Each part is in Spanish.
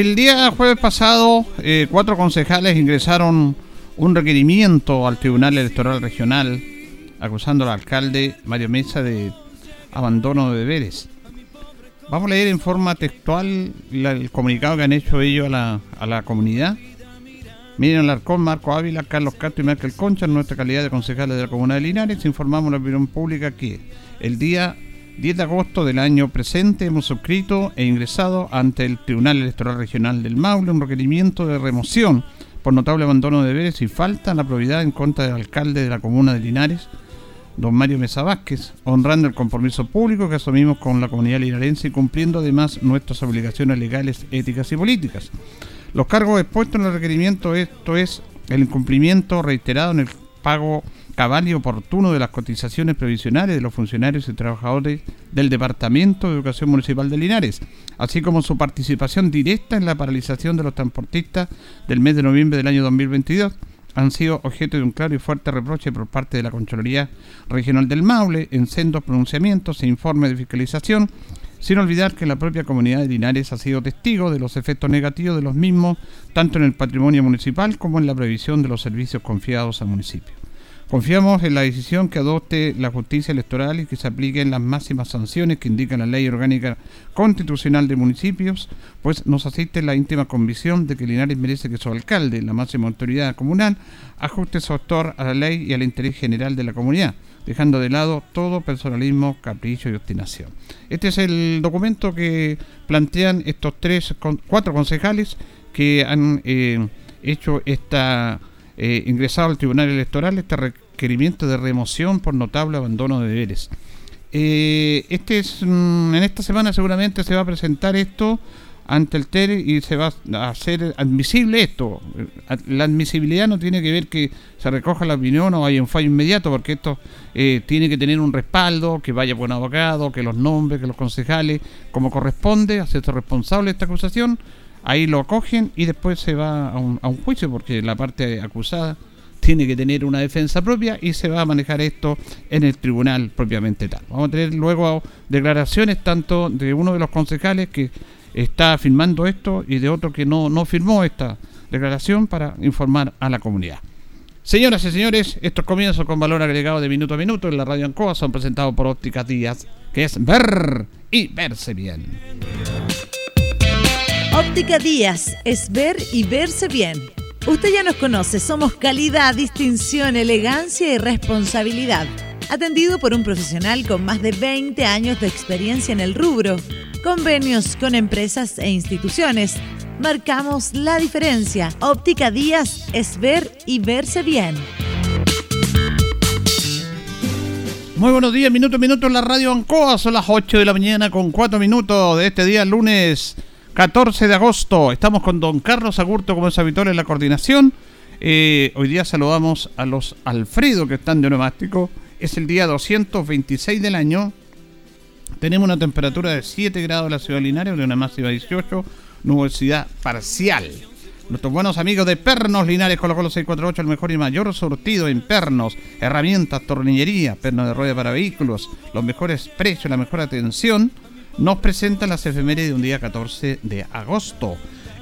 El día jueves pasado, eh, cuatro concejales ingresaron un requerimiento al Tribunal Electoral Regional acusando al alcalde Mario Mesa de abandono de deberes. Vamos a leer en forma textual el comunicado que han hecho ellos a la, a la comunidad. Miren Alarcón, Marco Ávila, Carlos Castro y Michael Concha, en nuestra calidad de concejales de la Comuna de Linares, informamos a la opinión pública que el día 10 de agosto del año presente hemos suscrito e ingresado ante el Tribunal Electoral Regional del Maule un requerimiento de remoción por notable abandono de deberes y falta la probidad en contra del alcalde de la comuna de Linares, don Mario Mesa Vázquez, honrando el compromiso público que asumimos con la comunidad linarense y cumpliendo además nuestras obligaciones legales, éticas y políticas. Los cargos expuestos en el requerimiento, esto es el incumplimiento reiterado en el pago cabal y oportuno de las cotizaciones previsionales de los funcionarios y trabajadores del Departamento de Educación Municipal de Linares, así como su participación directa en la paralización de los transportistas del mes de noviembre del año 2022 han sido objeto de un claro y fuerte reproche por parte de la Contraloría Regional del Maule en sendos pronunciamientos e informes de fiscalización, sin olvidar que la propia comunidad de Linares ha sido testigo de los efectos negativos de los mismos, tanto en el patrimonio municipal como en la previsión de los servicios confiados al municipio. Confiamos en la decisión que adopte la justicia electoral y que se apliquen las máximas sanciones que indica la ley orgánica constitucional de municipios, pues nos asiste la íntima convicción de que Linares merece que su alcalde, la máxima autoridad comunal, ajuste su actor a la ley y al interés general de la comunidad, dejando de lado todo personalismo, capricho y obstinación. Este es el documento que plantean estos tres, cuatro concejales que han eh, hecho esta eh, ingresado al Tribunal Electoral este requerimiento de remoción por notable abandono de deberes. Eh, este es, mm, en esta semana seguramente se va a presentar esto ante el TER y se va a hacer admisible esto. La admisibilidad no tiene que ver que se recoja la opinión o haya un fallo inmediato, porque esto eh, tiene que tener un respaldo, que vaya buen abogado, que los nombres, que los concejales, como corresponde, hacerse responsable de esta acusación ahí lo acogen y después se va a un, juicio porque la parte acusada tiene que tener una defensa propia y se va a manejar esto en el tribunal propiamente tal. Vamos a tener luego declaraciones tanto de uno de los concejales que está firmando esto y de otro que no, no firmó esta declaración para informar a la comunidad. Señoras y señores, estos comienzos con valor agregado de minuto a minuto en la radio Ancoa son presentados por Ópticas Díaz, que es ver y verse bien. Óptica Díaz es ver y verse bien. Usted ya nos conoce, somos calidad, distinción, elegancia y responsabilidad. Atendido por un profesional con más de 20 años de experiencia en el rubro. Convenios con empresas e instituciones. Marcamos la diferencia. Óptica Díaz es ver y verse bien. Muy buenos días, minuto a minuto en la radio Ancoa. Son las 8 de la mañana con 4 minutos de este día lunes 14 de agosto. Estamos con don Carlos Agurto, como es habitual en la coordinación. Eh, hoy día saludamos a los Alfredo que están de neumático. Es el día 226 del año. Tenemos una temperatura de 7 grados en la ciudad de una máxima de 18, nubosidad parcial. Nuestros buenos amigos de Pernos Linares colocó los 648, el mejor y mayor sortido en pernos, herramientas, tornillería, pernos de rueda para vehículos, los mejores precios, la mejor atención, nos presentan las efemérides de un día 14 de agosto.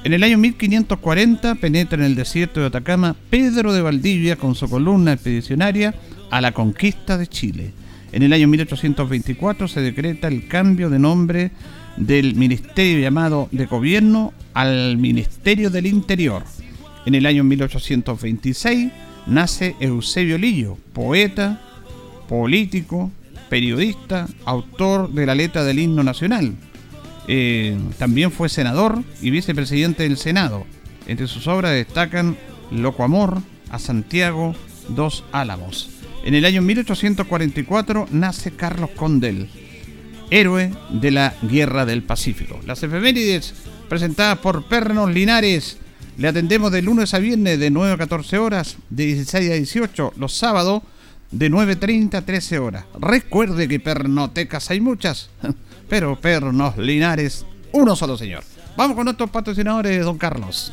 En el año 1540 penetra en el desierto de Atacama Pedro de Valdivia con su columna expedicionaria a la conquista de Chile. En el año 1824 se decreta el cambio de nombre del ministerio llamado de gobierno al Ministerio del Interior. En el año 1826 nace Eusebio Lillo, poeta, político, periodista, autor de la letra del himno nacional. Eh, también fue senador y vicepresidente del Senado. Entre sus obras destacan Loco Amor, A Santiago, Dos Álamos. En el año 1844 nace Carlos Condel, héroe de la Guerra del Pacífico. Las efemérides presentadas por Pernos Linares. Le atendemos de lunes a viernes de 9 a 14 horas, de 16 a 18, los sábados de 9.30 a 13 horas. Recuerde que pernotecas hay muchas, pero Pernos Linares, uno solo señor. Vamos con nuestros patrocinadores, don Carlos.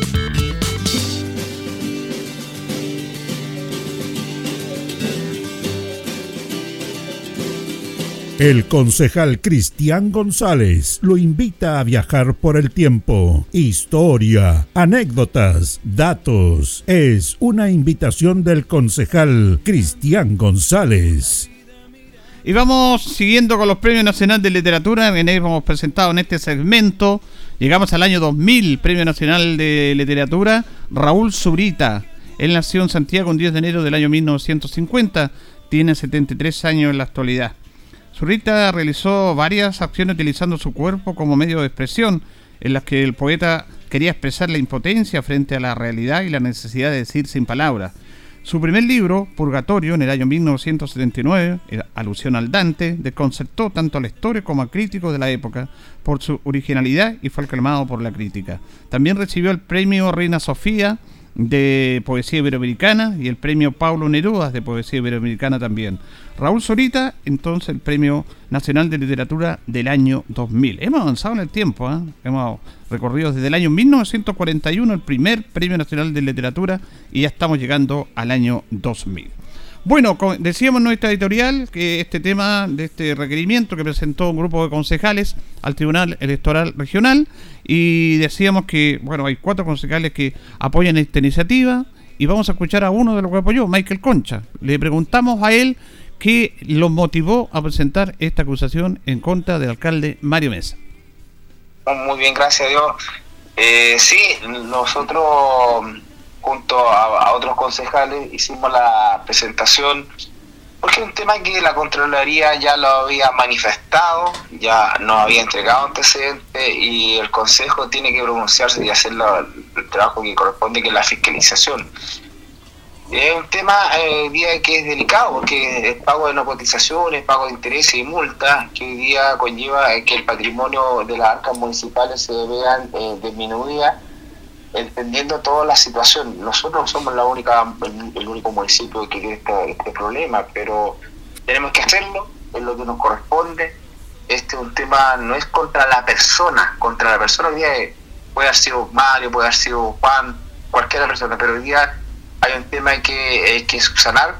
El concejal Cristian González lo invita a viajar por el tiempo. Historia, anécdotas, datos. Es una invitación del concejal Cristian González. Y vamos siguiendo con los Premios Nacional de Literatura, que hemos presentado en este segmento. Llegamos al año 2000, Premio Nacional de Literatura, Raúl Zurita. Él nació en Santiago un 10 de enero del año 1950, tiene 73 años en la actualidad. Zurita realizó varias acciones utilizando su cuerpo como medio de expresión, en las que el poeta quería expresar la impotencia frente a la realidad y la necesidad de decir sin palabras. Su primer libro, Purgatorio, en el año 1979, alusión al Dante, desconcertó tanto al lectores como a críticos de la época por su originalidad y fue aclamado por la crítica. También recibió el premio Reina Sofía de Poesía Iberoamericana y el premio Paulo Neruda de Poesía Iberoamericana también. Raúl Sorita, entonces el Premio Nacional de Literatura del año 2000. Hemos avanzado en el tiempo, ¿eh? hemos recorrido desde el año 1941 el primer Premio Nacional de Literatura y ya estamos llegando al año 2000. Bueno, decíamos en nuestra editorial que este tema de este requerimiento que presentó un grupo de concejales al Tribunal Electoral Regional y decíamos que, bueno, hay cuatro concejales que apoyan esta iniciativa y vamos a escuchar a uno de los que apoyó, Michael Concha. Le preguntamos a él qué lo motivó a presentar esta acusación en contra del alcalde Mario Mesa. Muy bien, gracias a Dios. Eh, sí, nosotros junto a, otros concejales hicimos la presentación porque es un tema que la Contraloría ya lo había manifestado, ya nos había entregado antecedentes y el Consejo tiene que pronunciarse y hacer el trabajo que corresponde, que es la fiscalización. Es un tema eh, día que es delicado, porque el pago de no cotizaciones, pago de intereses y multas, que hoy día conlleva que el patrimonio de las arcas municipales se vean eh, disminuidas entendiendo toda la situación. Nosotros somos la única, el, único municipio que tiene este, este, problema, pero tenemos que hacerlo, es lo que nos corresponde. Este es un tema, no es contra la persona, contra la persona hoy día puede haber sido Mario, puede haber sido Juan, cualquier persona, pero hoy día hay un tema que, que subsanar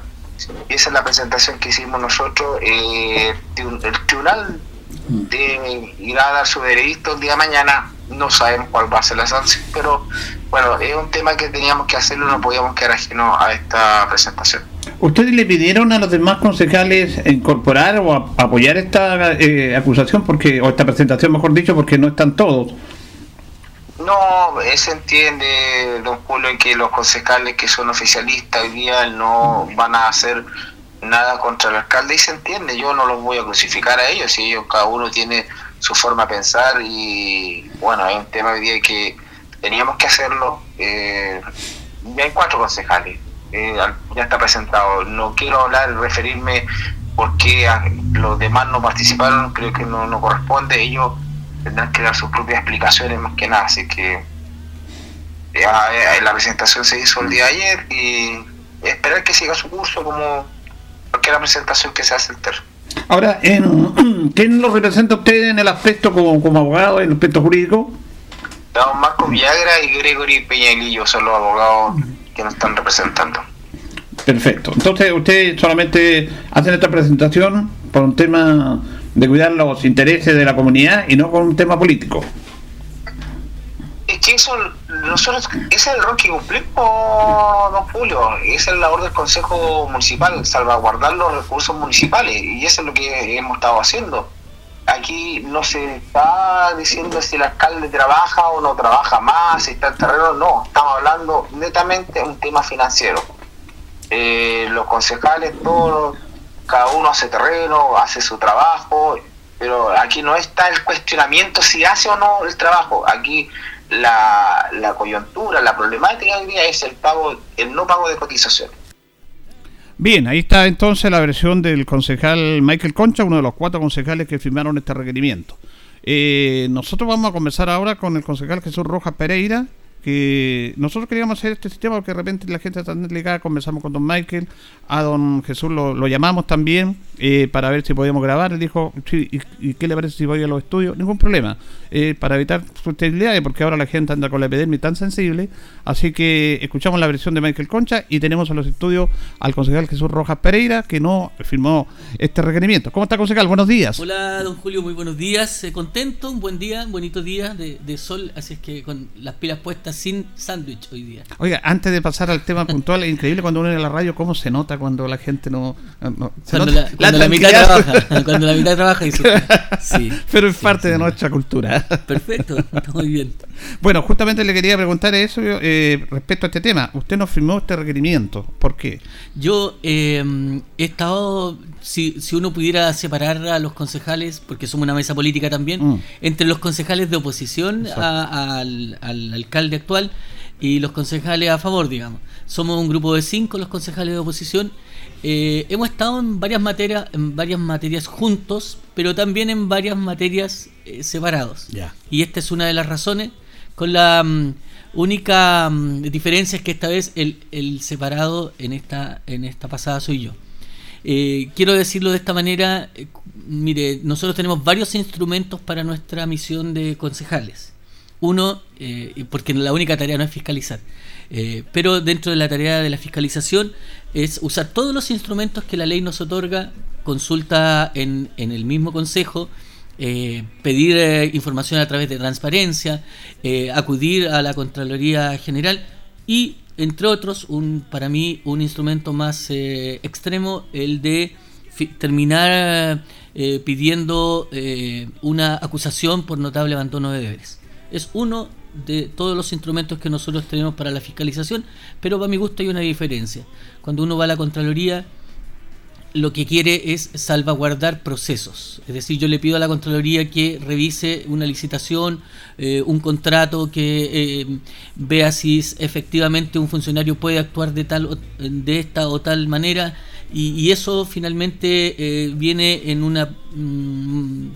y esa es la presentación que hicimos nosotros. Eh, el tribunal de ir a dar su veredicto el día de mañana no sabemos cuál va a ser la sanción, pero bueno, es un tema que teníamos que hacerlo, no podíamos quedar ajeno a esta presentación. ¿Ustedes le pidieron a los demás concejales incorporar o apoyar esta eh, acusación, porque o esta presentación, mejor dicho, porque no están todos? No, se entiende, don Julio, que los concejales que son oficialistas hoy día no van a hacer nada contra el alcalde y se entiende, yo no los voy a crucificar a ellos, si ellos cada uno tiene su forma de pensar y bueno, hay un tema hoy día que teníamos que hacerlo. Eh, ya hay cuatro concejales, eh, ya está presentado. No quiero hablar, referirme por qué los demás no participaron, creo que no, no corresponde. Ellos tendrán que dar sus propias explicaciones más que nada, así que ya, la presentación se hizo el día de ayer y esperar que siga su curso como cualquier presentación que se hace el. Ahora, en, ¿quién lo representa usted en el aspecto como, como abogado, en el aspecto jurídico? Don Marco Villagra y Gregory Peñalillo son los abogados que nos están representando. Perfecto. Entonces, usted solamente hace esta presentación por un tema de cuidar los intereses de la comunidad y no con un tema político que eso, nosotros, ese es el rol que cumplimos, don Julio, esa es la labor del Consejo Municipal, salvaguardar los recursos municipales, y eso es lo que hemos estado haciendo. Aquí no se está diciendo si el alcalde trabaja o no trabaja más, si está en terreno, no, estamos hablando netamente de un tema financiero. Eh, los concejales, todos, cada uno hace terreno, hace su trabajo, pero aquí no está el cuestionamiento si hace o no el trabajo. Aquí la, la coyuntura, la problemática hoy día es el pago, el no pago de cotización. Bien, ahí está entonces la versión del concejal Michael Concha, uno de los cuatro concejales que firmaron este requerimiento. Eh, nosotros vamos a conversar ahora con el concejal Jesús Rojas Pereira, que nosotros queríamos hacer este sistema porque de repente la gente está tan delicada, conversamos con don Michael, a don Jesús lo, lo llamamos también eh, para ver si podíamos grabar, él dijo, ¿y, qué le parece si voy a los estudios? Ningún problema, eh, para evitar susceptibilidades, porque ahora la gente anda con la epidemia tan sensible, así que escuchamos la versión de Michael Concha y tenemos en los estudios al concejal Jesús Rojas Pereira, que no firmó este requerimiento. ¿Cómo está, concejal? Buenos días. Hola, don Julio, muy buenos días, eh, contento, un buen día, un bonito día de, de sol, así es que con las pilas puestas sin sándwich hoy día. Oiga, antes de pasar al tema puntual, es increíble cuando uno en la radio cómo se nota cuando la gente no... cuando, la, mitad trabaja, cuando la mitad trabaja y sí, Pero es parte de nuestra cultura. Perfecto, muy bien. Bueno, justamente le quería preguntar eso eh, respecto a este tema. Usted nos firmó este requerimiento, ¿por qué? Yo eh, he estado si, si uno pudiera separar a los concejales, porque somos una mesa política también, mm. entre los concejales de oposición al, al, alcalde actual y los concejales a favor, digamos. somos un grupo de cinco los concejales de oposición. Eh, hemos estado en varias materias, en varias materias juntos, pero también en varias materias eh, separados. Y esta es una de las razones, con la mm, única mm, diferencia es que esta vez el, el, separado en esta, en esta pasada soy yo. Eh, quiero decirlo de esta manera, mire, nosotros tenemos varios instrumentos para nuestra misión de concejales. Uno, porque la única tarea no es fiscalizar. Eh, pero dentro de la tarea de la fiscalización es usar todos los instrumentos que la ley nos otorga, consulta en, en el mismo consejo, eh, pedir eh, información a través de transparencia, acudir a la Contraloría General y, entre otros, un, para mí un instrumento más extremo, el de terminar pidiendo una acusación por notable abandono de deberes. Es uno de todos los instrumentos que nosotros tenemos para la fiscalización, pero para mi gusto hay una diferencia. Cuando uno va a la Contraloría, lo que quiere es salvaguardar procesos. Es decir, yo le pido a la Contraloría que revise una licitación, eh, un contrato, que eh, vea si efectivamente un funcionario puede actuar de tal de esta o tal manera, y, eso finalmente eh, viene en una mm,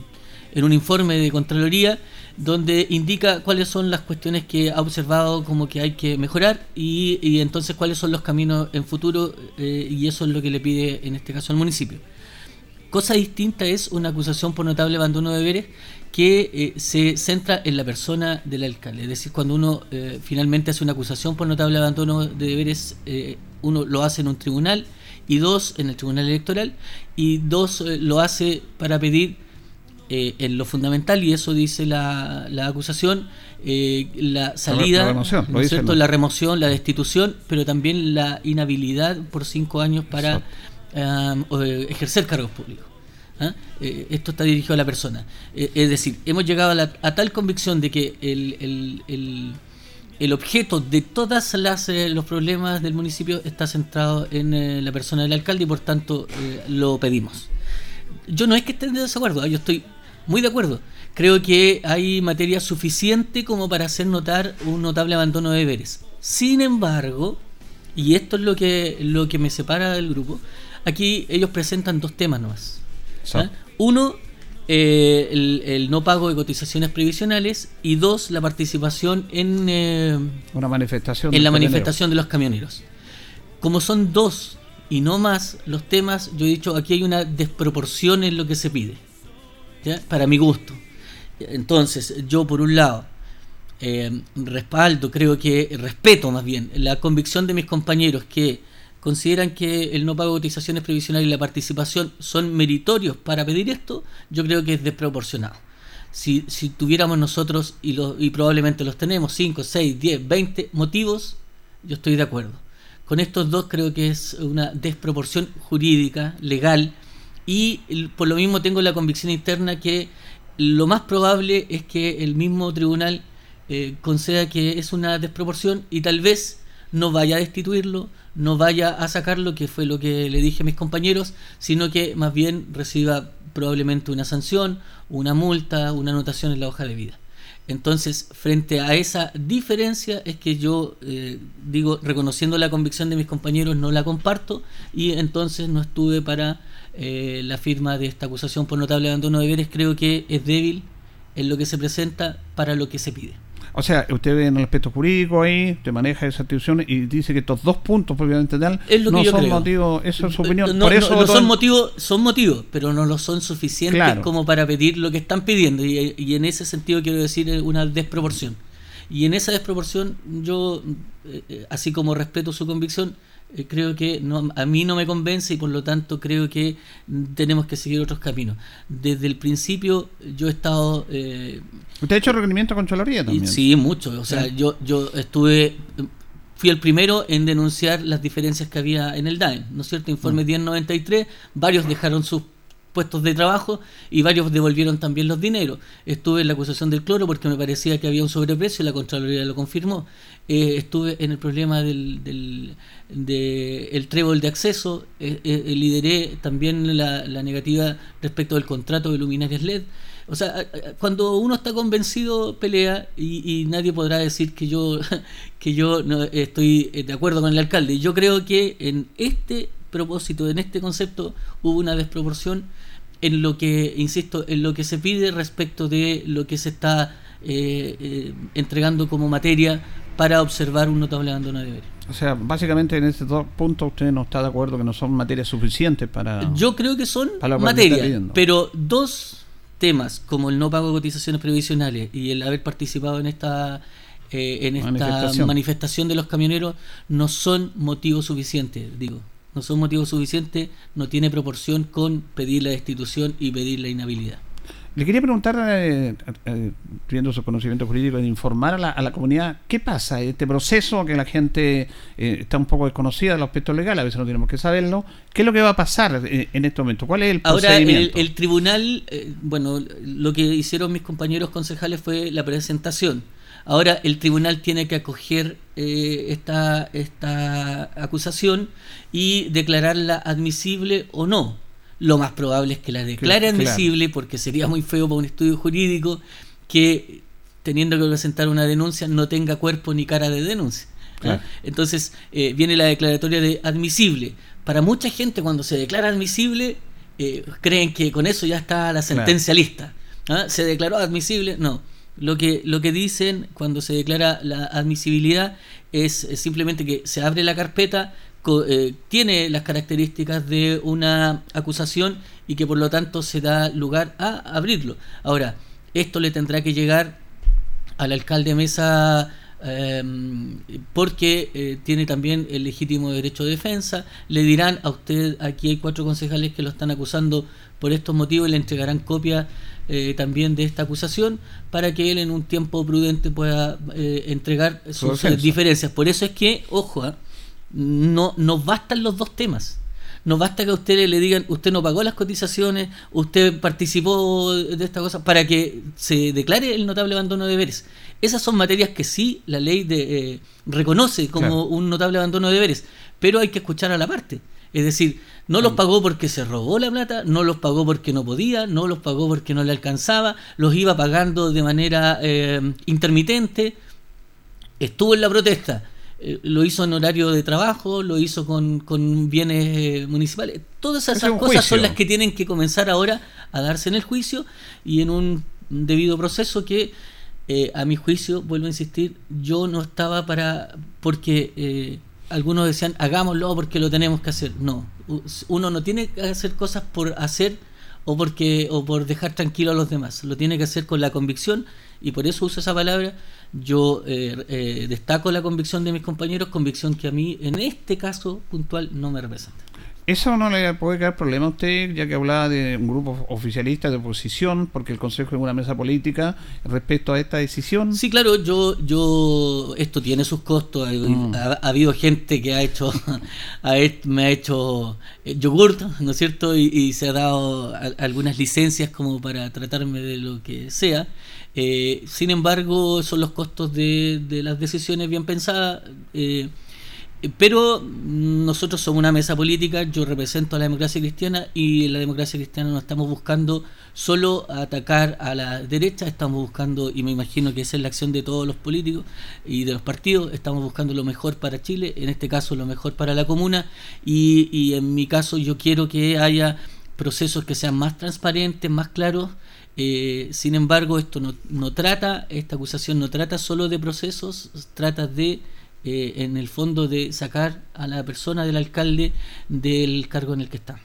en un informe de Contraloría donde indica cuáles son las cuestiones que ha observado como que hay que mejorar y, entonces cuáles son los caminos en futuro eh, y eso es lo que le pide en este caso al municipio. Cosa distinta es una acusación por notable abandono de deberes que eh, se centra en la persona del alcalde. Es decir, cuando uno eh, finalmente hace una acusación por notable abandono de deberes, uno lo hace en un tribunal y dos en el tribunal electoral y dos lo hace para pedir eh, en lo fundamental, y eso dice la, la acusación, eh, la salida, la, remoción, la remoción, la destitución, pero también la inhabilidad por cinco años para eh, ejercer cargos públicos. ¿ah? esto está dirigido a la persona. es decir, hemos llegado a, tal convicción de que el, el, el, el objeto de todos los problemas del municipio está centrado en la persona del alcalde y por tanto lo pedimos. Yo no es que esté en desacuerdo, ¿ah? yo estoy muy de acuerdo. Creo que hay materia suficiente como para hacer notar un notable abandono de deberes. Sin embargo, y esto es lo que, lo que me separa del grupo, aquí ellos presentan dos temas nomás. ¿ah? Uno, eh, el, no pago de cotizaciones previsionales y dos, la participación en, eh, Una manifestación en la manifestación de los camioneros. Como son dos y no más los temas, yo he dicho, aquí hay una desproporción en lo que se pide para mi gusto. Entonces, yo por un lado, eh, respaldo, creo que respeto más bien la convicción de mis compañeros que consideran que el no pago de cotizaciones previsionales y la participación son meritorios para pedir esto, yo creo que es desproporcionado. Si, si tuviéramos nosotros, y, lo, y probablemente los tenemos, 5, 6, 10, 20 motivos, yo estoy de acuerdo. Con estos dos creo que es una desproporción jurídica, legal, y por lo mismo tengo la convicción interna que lo más probable es que el mismo tribunal eh, conceda que es una desproporción y tal vez no vaya a destituirlo, no vaya a sacarlo, que fue lo que le dije a mis compañeros, sino que más bien reciba probablemente una sanción, una multa, una anotación en la hoja de vida. Entonces, frente a esa diferencia es que yo eh, digo, reconociendo la convicción de mis compañeros, no la comparto y entonces no estuve para eh, la firma de esta acusación por notable abandono de deberes creo que es débil en lo que se presenta para lo que se pide. O sea, usted ve en el aspecto jurídico ahí, te maneja esa institución y dice que estos dos puntos propiamente tal no son motivos, eso es su opinión. No, eso son motivos, son motivos, pero no lo son suficientes como para pedir lo que están pidiendo y, y, en ese sentido quiero decir una desproporción. Y en esa desproporción yo, eh, eh, así como respeto su convicción, eh, creo que no, a mí no me convence y por lo tanto creo que tenemos que seguir otros caminos. Desde el principio yo he estado... Eh, ¿Usted ha hecho requerimiento con Choloría también? Sí, mucho. O sea, yo, yo estuve... Fui el primero en denunciar las diferencias que había en el DAEM, ¿no es cierto? Informe 1093, mm. varios dejaron sus puestos de trabajo y varios devolvieron también los dineros. Estuve en la acusación del cloro porque me parecía que había un sobreprecio y la Contraloría lo confirmó. Eh, estuve en el problema del, del de el trébol de acceso, eh, eh, lideré también la, negativa respecto del contrato de luminarias LED. o sea, cuando uno está convencido pelea y, nadie podrá decir que yo que yo no estoy de acuerdo con el alcalde. Yo creo que en este propósito, en este concepto hubo una desproporción en lo que, insisto, en lo que se pide respecto de lo que se está eh, eh, entregando como materia para observar un notable abandono de deberes. O sea, básicamente en estos dos puntos usted no está de acuerdo que no son materias suficientes para... Yo creo que son materias, pero dos temas como el no pago de cotizaciones previsionales y el haber participado en esta eh, en esta manifestación. de los camioneros no son motivos suficientes, digo, no son motivos suficientes, no tiene proporción con pedir la destitución y pedir la inhabilidad. Le quería preguntar, eh, eh, viendo su conocimiento jurídico, de informar a la, a la, comunidad qué pasa, este proceso que la gente eh, está un poco desconocida del aspecto legal, a veces no tenemos que saberlo, ¿qué es lo que va a pasar eh, en este momento? ¿Cuál es el procedimiento? Ahora, el, tribunal, bueno, lo que hicieron mis compañeros concejales fue la presentación. Ahora el tribunal tiene que acoger esta, esta acusación y declararla admisible o no lo más probable es que la declare admisible porque sería muy feo para un estudio jurídico que teniendo que presentar una denuncia no tenga cuerpo ni cara de denuncia. Entonces eh, viene la declaratoria de admisible. Para mucha gente cuando se declara admisible eh, creen que con eso ya está la sentencia lista. ¿ah? ¿Se declaró admisible? No. Lo que, lo que dicen cuando se declara la admisibilidad es simplemente que se abre la carpeta, eh, tiene las características de una acusación y que por lo tanto se da lugar a abrirlo. Ahora, esto le tendrá que llegar al alcalde Mesa em, porque eh, tiene también el legítimo derecho de defensa. Le dirán a usted, aquí hay cuatro concejales que lo están acusando por estos motivos y le entregarán copia eh, también de esta acusación para que él en un tiempo prudente pueda entregar sus diferencias. Por eso es que, ojo, ¿ah? no, no bastan los dos temas. No basta que a usted le digan, usted no pagó las cotizaciones, usted participó de esta cosa, para que se declare el notable abandono de deberes. Esas son materias que sí la ley de, eh, reconoce como un notable abandono de deberes, pero hay que escuchar a la parte. Es decir, no los mm. pagó porque se robó la plata, no los pagó porque no podía, no los pagó porque no le alcanzaba, los iba pagando de manera eh, intermitente, estuvo en la protesta eh, lo hizo en horario de trabajo, lo hizo con, con bienes eh, municipales. Todas esas cosas son las que tienen que comenzar ahora a darse en el juicio y en un debido proceso que, eh, a mi juicio, vuelvo a insistir, yo no estaba para... porque algunos decían, hagámoslo porque lo tenemos que hacer. No, uno no tiene que hacer cosas por hacer o porque o por dejar tranquilo a los demás. Lo tiene que hacer con la convicción y por eso uso esa palabra yo eh, eh, destaco la convicción de mis compañeros, convicción que a mí en este caso puntual no me representa. ¿Eso no le puede caer problema a usted, ya que hablaba de un grupo oficialista de oposición, porque el Consejo es una mesa política, respecto a esta decisión? Sí, claro, yo, yo esto tiene sus costos. Mm. Ha, habido gente que ha hecho, me ha hecho eh, yogurt, ¿no es cierto? Y, se ha dado algunas licencias como para tratarme de lo que sea. Eh, sin embargo, son los costos de, de las decisiones bien pensadas. Eh, pero nosotros somos una mesa política, yo represento a la democracia cristiana y en la democracia cristiana no estamos buscando solo atacar a la derecha, estamos buscando, y me imagino que esa es la acción de todos los políticos y de los partidos, estamos buscando lo mejor para Chile, en este caso lo mejor para la comuna y, y en mi caso yo quiero que haya procesos que sean más transparentes, más claros eh, sin embargo, esto no, no, trata, esta acusación no trata solo de procesos, trata de, eh, en el fondo, de sacar a la persona del alcalde del cargo en el que está.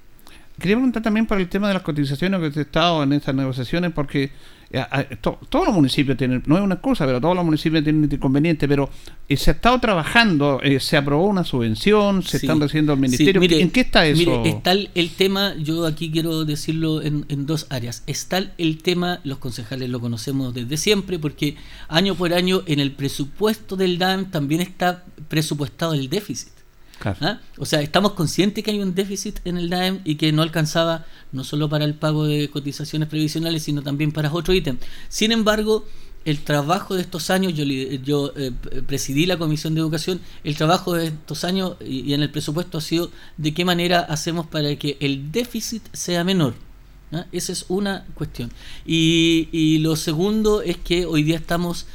Quería preguntar también por el tema de las cotizaciones que he estado en estas negociaciones, porque eh, todos los municipios tienen, no es una cosa, pero todos los municipios tienen este inconveniente, pero eh, se ha estado trabajando, eh, se aprobó una subvención, se están recibiendo al ministerio. ¿En qué está eso? Mire, está el, tema, yo aquí quiero decirlo en, en, dos áreas. Está el tema, los concejales lo conocemos desde siempre, porque año por año en el presupuesto del DAM también está presupuestado el déficit. ¿Ah? O sea, estamos conscientes que hay un déficit en el DAEM y que no alcanzaba no solo para el pago de cotizaciones previsionales, sino también para otro ítem. Sin embargo, el trabajo de estos años, yo, yo eh, presidí la Comisión de Educación, el trabajo de estos años y, en el presupuesto ha sido de qué manera hacemos para que el déficit sea menor. Esa es una cuestión. Y, y, lo segundo es que hoy día estamos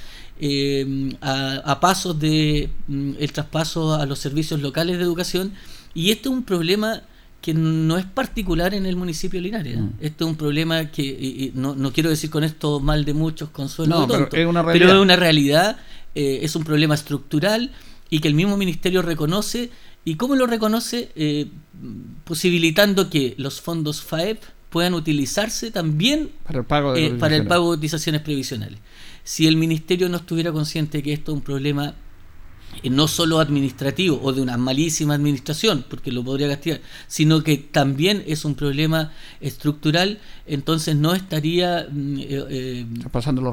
eh, a, pasos de mm, el traspaso a los servicios locales de educación y este es un problema que no es particular en el municipio de Linares. Mm. Este es un problema que, no, no, quiero decir con esto mal de muchos, consuelo pero, es una realidad. pero es una realidad, eh, es un problema estructural y que el mismo ministerio reconoce. ¿Y cómo lo reconoce? Eh, posibilitando que los fondos FAEP puedan utilizarse también para el pago de, para el pago de cotizaciones previsionales si el ministerio no estuviera consciente que esto es un problema eh, no solo administrativo o de una malísima administración, porque lo podría castigar, sino que también es un problema estructural, entonces no estaría mm, eh, eh,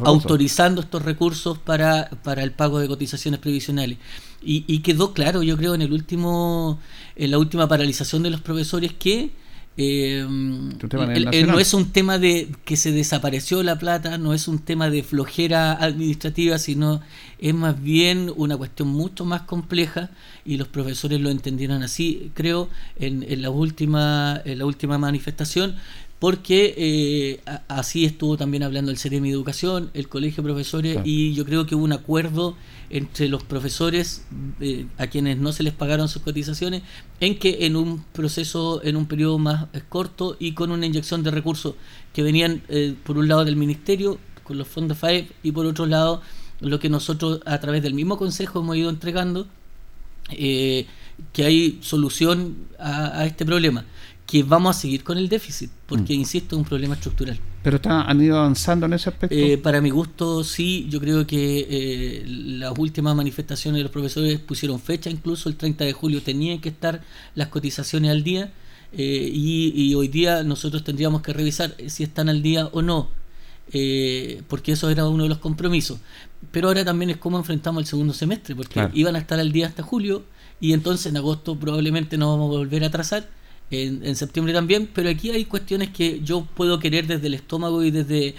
autorizando estos recursos para, para el pago de cotizaciones previsionales. Y, y, quedó claro, yo creo, en el último, en la última paralización de los profesores que eh, no es un tema de que se desapareció la plata, no es un tema de flojera administrativa, sino es más bien una cuestión mucho más compleja y los profesores lo entendieron así, creo, en, en la última en la última manifestación porque eh, así estuvo también hablando el Ceremi de Educación, el Colegio de Profesores, y yo creo que hubo un acuerdo entre los profesores eh, a quienes no se les pagaron sus cotizaciones, en que en un proceso, en un periodo más corto y con una inyección de recursos que venían eh, por un lado del Ministerio, con los fondos FAEP, y por otro lado lo que nosotros a través del mismo Consejo hemos ido entregando, que hay solución a este problema que vamos a seguir con el déficit, porque, mm. insisto, es un problema estructural. ¿Pero han ido avanzando en ese aspecto? Eh, para mi gusto, sí. Yo creo que eh, las últimas manifestaciones de los profesores pusieron fecha, incluso el 30 de julio tenían que estar las cotizaciones al día, eh, y, hoy día nosotros tendríamos que revisar si están al día o no, porque eso era uno de los compromisos. Pero ahora también es cómo enfrentamos el segundo semestre, porque iban a estar al día hasta julio, y entonces en agosto probablemente nos vamos a volver a atrasar en, septiembre también, pero aquí hay cuestiones que yo puedo querer desde el estómago y desde,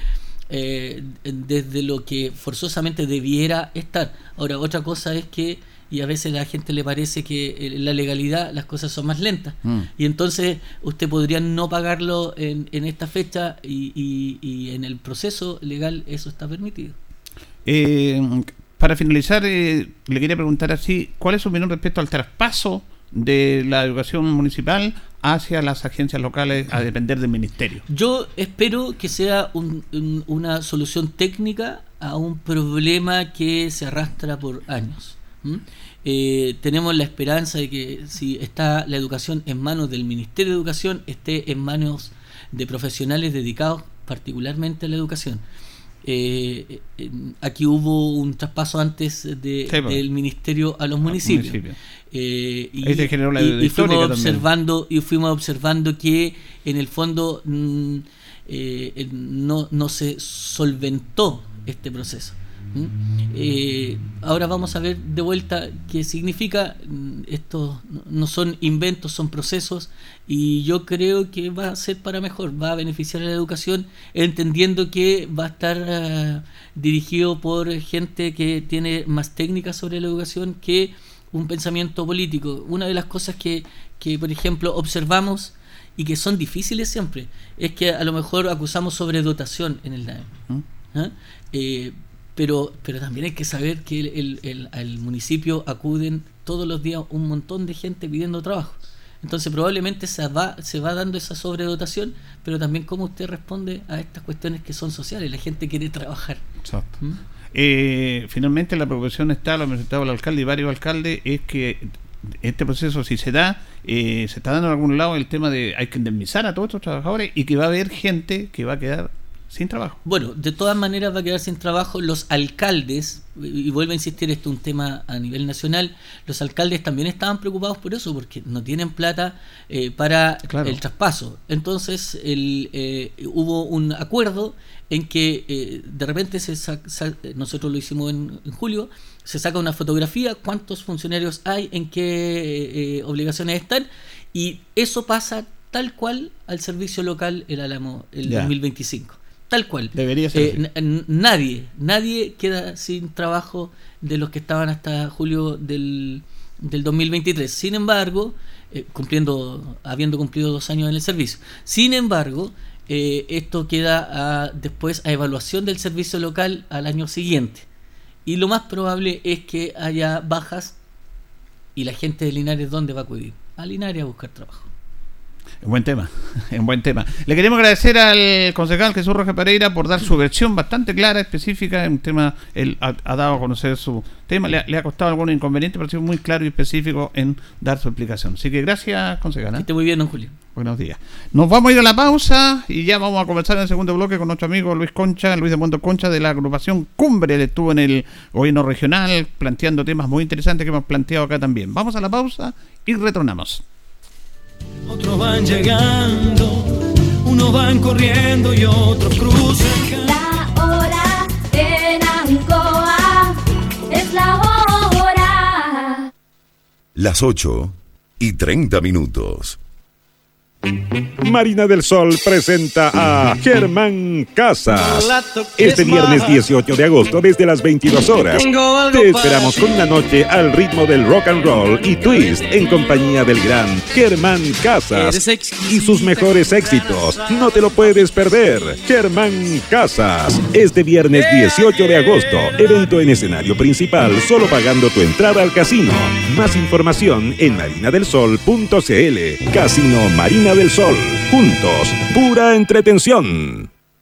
eh, desde lo que forzosamente debiera estar. Ahora, otra cosa es que, y a veces a la gente le parece que en la legalidad las cosas son más lentas, mm. y entonces usted podría no pagarlo en, en esta fecha y, y, en el proceso legal eso está permitido. Eh, para finalizar, eh, le quería preguntar así, ¿cuál es su opinión respecto al traspaso de la educación municipal hacia las agencias locales a depender del ministerio. Yo espero que sea una solución técnica a un problema que se arrastra por años. Eh, tenemos la esperanza de que si está la educación en manos del Ministerio de Educación, esté en manos de profesionales dedicados particularmente a la educación. Eh, eh, aquí hubo un traspaso antes de, pues. del ministerio a los municipios. Eh, y, y, fuimos observando y fuimos observando que en el fondo mm, eh, no, no se solventó este proceso. Eh, ahora vamos a ver de vuelta qué significa. Mm, Estos no son inventos, son procesos y yo creo que va a ser para mejor, va a beneficiar a la educación, entendiendo que va a estar ah, dirigido por gente que tiene más técnicas sobre la educación que un pensamiento político. Una de las cosas que, que por ejemplo, observamos y que son difíciles siempre, es que a lo mejor acusamos sobredotación en el. ¿Mm? ¿Ah? Eh, pero, pero también hay que saber que el, el, al municipio acuden todos los días un montón de gente pidiendo trabajo. Entonces probablemente se va, se va dando esa sobredotación, pero también cómo usted responde a estas cuestiones que son sociales. La gente quiere trabajar. Exacto. ¿Mm? Eh, finalmente la proposición está, lo ha mencionado el alcalde y varios alcaldes, es que este proceso si se da, eh, se está dando en algún lado el tema de hay que indemnizar a todos estos trabajadores y que va a haber gente que va a quedar sin trabajo. Bueno, de todas maneras va a quedar sin trabajo los alcaldes, y vuelvo a insistir, esto es un tema a nivel nacional, los alcaldes también estaban preocupados por eso, porque no tienen plata eh, para el traspaso. Entonces el, eh, hubo un acuerdo en que eh, de repente se nosotros lo hicimos en, julio, se saca una fotografía, cuántos funcionarios hay, en qué obligaciones están, y eso pasa tal cual al servicio local el Álamo el 2025. Tal cual. Debería ser. Eh, nadie, nadie queda sin trabajo de los que estaban hasta julio del, del 2023. Sin embargo, eh, cumpliendo, habiendo cumplido dos años en el servicio. Sin embargo, eh, esto queda después a evaluación del servicio local al año siguiente. Y lo más probable es que haya bajas y la gente de Linares, ¿dónde va a acudir? A Linares a buscar trabajo. Un buen tema, un buen tema. Le queremos agradecer al concejal Jesús Roja Pereira por dar su versión bastante clara, específica, en un tema, él ha, dado a conocer su tema, le, ha costado algún inconveniente, pero ha sido muy claro y específico en dar su explicación. Así que gracias, concejal. ¿eh? Esté muy bien, don Julio. Buenos días. Nos vamos a ir a la pausa y ya vamos a comenzar en el segundo bloque con nuestro amigo Luis Concha, Luis de Mundo Concha de la agrupación Cumbre. Él estuvo en el gobierno regional planteando temas muy interesantes que hemos planteado acá también. Vamos a la pausa y retornamos. Otros van llegando, unos van corriendo y otros cruzan. La hora en Ancoa es la hora. Las 8 y 30 minutos. Marina del Sol presenta a Germán Casas. Este viernes 18 de agosto desde las 22 horas. Te esperamos con una noche al ritmo del rock and roll y twist en compañía del gran Germán Casas y sus mejores éxitos. No te lo puedes perder. Germán Casas. Este viernes 18 de agosto. Evento en escenario principal solo pagando tu entrada al casino. Más información en marinadelsol.cl. Casino Marina del Sol. Juntos, pura entretención.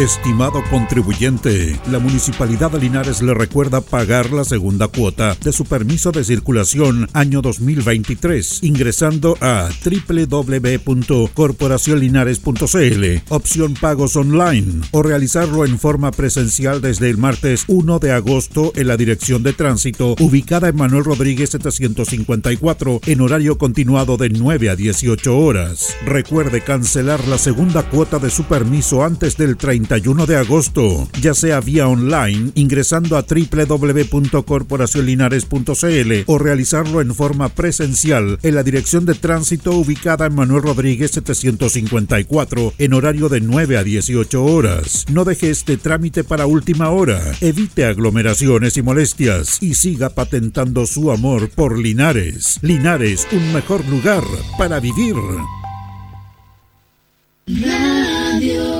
Estimado contribuyente, la Municipalidad de Linares le recuerda pagar la segunda cuota de su permiso de circulación año 2023 ingresando a www.corporacionlinares.cl, opción pagos online o realizarlo en forma presencial desde el martes 1 de agosto en la Dirección de Tránsito ubicada en Manuel Rodríguez 754 en horario continuado de 9 a 18 horas. Recuerde cancelar la segunda cuota de su permiso antes del 30 31 de agosto, ya sea vía online ingresando a www.corporacionlinares.cl o realizarlo en forma presencial en la dirección de tránsito ubicada en Manuel Rodríguez 754 en horario de 9 a 18 horas. No deje este trámite para última hora, evite aglomeraciones y molestias y siga patentando su amor por Linares. Linares, un mejor lugar para vivir. Radio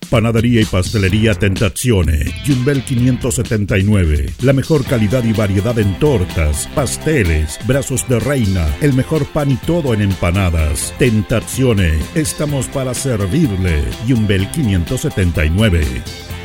Panadería y pastelería Tentazione, Yumbel 579. La mejor calidad y variedad en tortas, pasteles, brazos de reina, el mejor pan y todo en empanadas. Tentazione, estamos para servirle. Yumbel 579.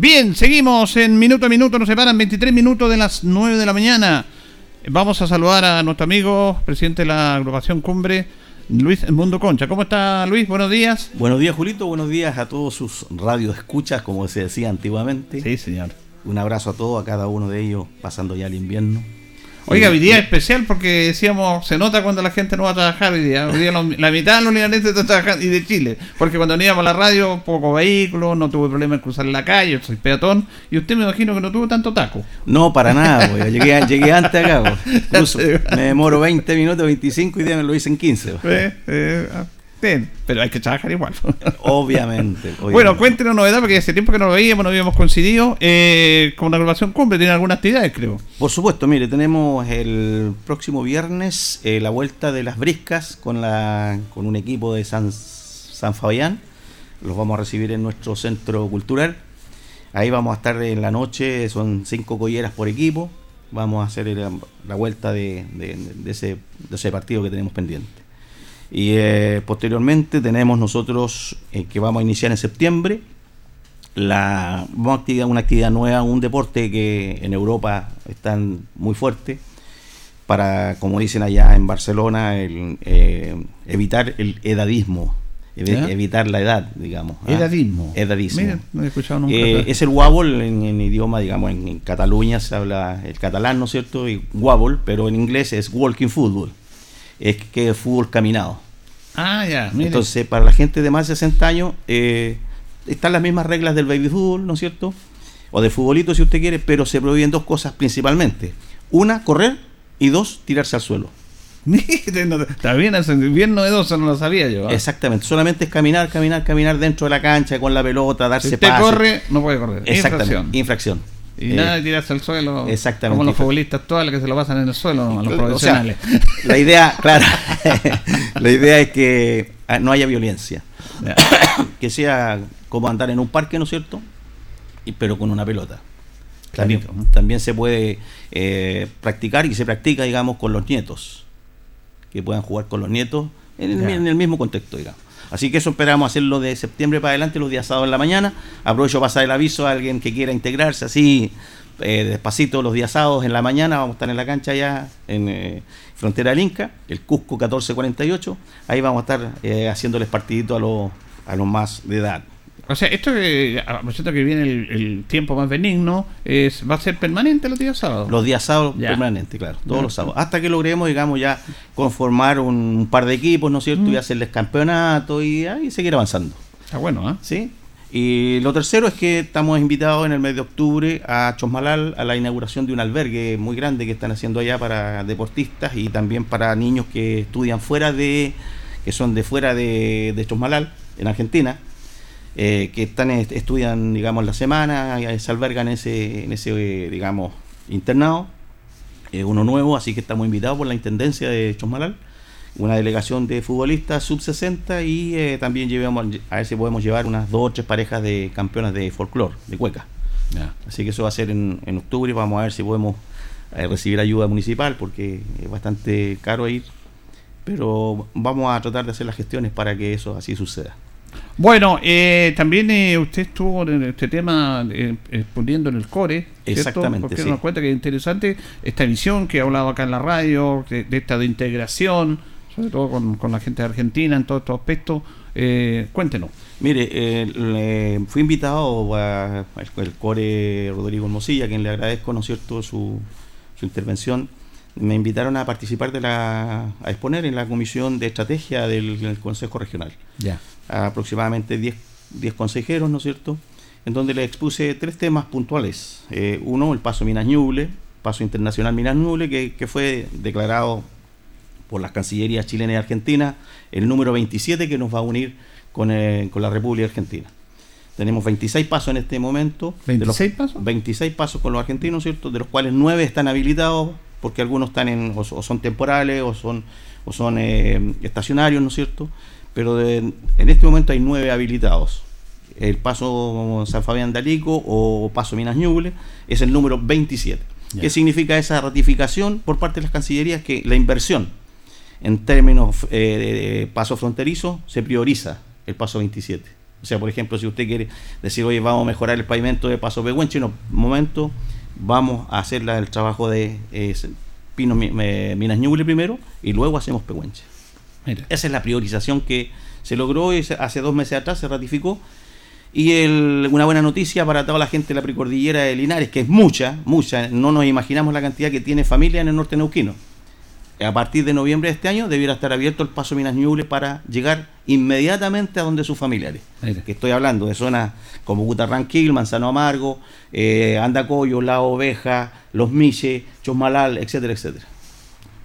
Bien, seguimos en minuto a minuto, nos separan 23 minutos de las 9 de la mañana. Vamos a saludar a nuestro amigo, presidente de la agrupación Cumbre, Luis Mundo Concha. ¿Cómo está Luis? Buenos días. Buenos días, Julito. Buenos días a todos sus radioescuchas, como se decía antiguamente. Sí, señor. Un abrazo a todos, a cada uno de ellos, pasando ya el invierno. Oiga, hoy día especial porque decíamos, se nota cuando la gente no va a trabajar hoy día. Hoy día la mitad de los linarenses están trabajando, y de Chile. Porque cuando veníamos a la radio, poco vehículo, no tuve problema en cruzar la calle, soy peatón. Y usted me imagino que no tuvo tanto taco. No, para nada, pues. llegué, llegué antes acá. Pues. me demoro 20 minutos, 25 y día me lo hice en 15. Pues. Eh, pero hay que trabajar igual. Obviamente, Bueno, cuéntenos novedad, porque hace tiempo que no lo veíamos, no habíamos coincidido. Eh, con la agrupación Cumbre, ¿tiene alguna actividades, creo? Por supuesto, mire, tenemos el próximo viernes eh, la vuelta de las briscas con, la, con un equipo de San, San Fabián. Los vamos a recibir en nuestro centro cultural. Ahí vamos a estar en la noche, son cinco colleras por equipo. Vamos a hacer la, vuelta de, ese, de ese partido que tenemos pendiente. Y eh, posteriormente tenemos nosotros eh, que vamos a iniciar en septiembre la, vamos a activar una actividad nueva, un deporte que en Europa está muy fuerte para, como dicen allá en Barcelona, el, eh, evitar el edadismo, evitar la edad, digamos. ¿ah? Edadismo. Edadismo. no he escuchado nunca. es el wobble en, idioma, digamos, en, Cataluña se habla el catalán, ¿no es cierto? Y wobble, pero en inglés es walking football es que el fútbol caminado. Ah, ya. Entonces, para la gente de más de 60 años, eh, están las mismas reglas del baby fútbol, ¿no es cierto? O de futbolito, si usted quiere, pero se prohíben dos cosas principalmente. Una, correr, y dos, tirarse al suelo. Está bien, es bien novedoso, no lo sabía yo. ¿ah? Exactamente, solamente es caminar, caminar, caminar dentro de la cancha con la pelota, darse si usted corre, no puede correr. Exactamente, infracción. Y nada de tirarse al suelo. Exactamente. Como los futbolistas actuales que se lo pasan en el suelo, los profesionales. la idea, claro, la idea es que ah, no haya violencia. que sea como andar en un parque, ¿no es cierto? Y, pero con una pelota. También, también se puede eh, practicar y se practica, digamos, con los nietos, que puedan jugar con los nietos en el, en el mismo contexto, digamos. Así que eso esperamos hacerlo de septiembre para adelante, los días sábados en la mañana. Aprovecho para pasar el aviso a alguien que quiera integrarse así eh, despacito los días sábados en la mañana. Vamos a estar en la cancha ya en eh, Frontera del Inca, el Cusco 1448. Ahí vamos a estar eh, haciéndoles partidito a los, a los más de edad. O sea, esto que, siento que viene el, tiempo más benigno, es, ¿va a ser permanente los días sábados? Los días sábados permanente, claro, todos los sábados. Hasta que logremos, digamos, ya conformar un, par de equipos, ¿no es cierto? Y hacerles campeonato y ahí seguir avanzando. Está bueno, ¿eh? Sí. Y lo tercero es que estamos invitados en el mes de octubre a Chosmalal a la inauguración de un albergue muy grande que están haciendo allá para deportistas y también para niños que estudian fuera de, que son de fuera de, de Chosmalal, en Argentina eh, que están estudian, digamos, la semana, y se albergan en ese, en ese digamos, internado. uno nuevo, así que estamos invitados por la Intendencia de Chosmalal, una delegación de futbolistas sub-60 y eh, también llevamos, a ver si podemos llevar unas dos o tres parejas de campeonas de folclore, de cueca. Así que eso va a ser en, en octubre, vamos a ver si podemos eh, recibir ayuda municipal porque es bastante caro ir, pero vamos a tratar de hacer las gestiones para que eso así suceda. Bueno, eh, también eh, usted estuvo en este tema eh, exponiendo en el core. Exactamente. Porque nos cuenta que es interesante esta visión que he hablado acá en la radio, de, esta de integración, sobre todo con, la gente de Argentina en todos estos aspectos. cuéntenos. Mire, fui invitado al core Rodrigo Mosilla, a quien le agradezco, ¿no es cierto?, su, su intervención me invitaron a participar de la a exponer en la comisión de estrategia del Consejo Regional. Ya aproximadamente 10, 10 consejeros, ¿no es cierto? En donde les expuse tres temas puntuales. Eh, uno, el paso Minas Ñuble, paso internacional Minas Ñuble, que, fue declarado por las Cancillerías chilena y argentina el número 27 que nos va a unir con, eh, con la República Argentina. Tenemos 26 pasos en este momento. ¿26 pasos? 26 pasos con los argentinos, ¿cierto? De los cuales 9 están habilitados porque algunos están en, o, son temporales o son, o son eh, estacionarios, ¿no es cierto? pero en este momento hay nueve habilitados. El paso San Fabián de Alico o paso Minas Ñuble es el número 27. ¿Qué significa esa ratificación por parte de las cancillerías? Que la inversión en términos eh, de paso fronterizo se prioriza el paso 27. O sea, por ejemplo, si usted quiere decir, oye, vamos a mejorar el pavimento de paso Pehuenche, en un momento vamos a hacer el trabajo de eh, Pino, Minas Ñuble primero y luego hacemos Pehuenche. Esa es la priorización que se logró y hace dos meses atrás se ratificó. Y una buena noticia para toda la gente de la precordillera de Linares, que es mucha, mucha, no nos imaginamos la cantidad que tiene familia en el norte neuquino. A partir de noviembre de este año debiera estar abierto el paso Minas Ñuble para llegar inmediatamente a donde sus familiares. Que estoy hablando de zonas como Butarranquil, Manzano Amargo, eh, Andacoyo, La Oveja, Los Miches, Chosmalal, etcétera, etcétera.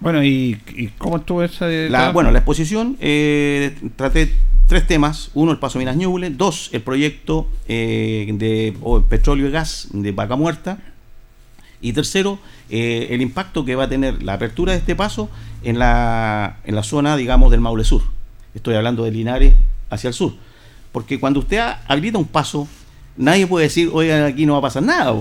Bueno, ¿y, cómo estuvo esa? La, bueno, la exposición eh, traté tres temas. Uno, el paso Minas Ñuble. Dos, el proyecto eh, de petróleo y gas de Vaca Muerta. Y tercero, eh, el impacto que va a tener la apertura de este paso en la, en la zona, digamos, del Maule Sur. Estoy hablando de Linares hacia el sur. Porque cuando usted habilita un paso nadie puede decir, oigan, aquí no va a pasar nada.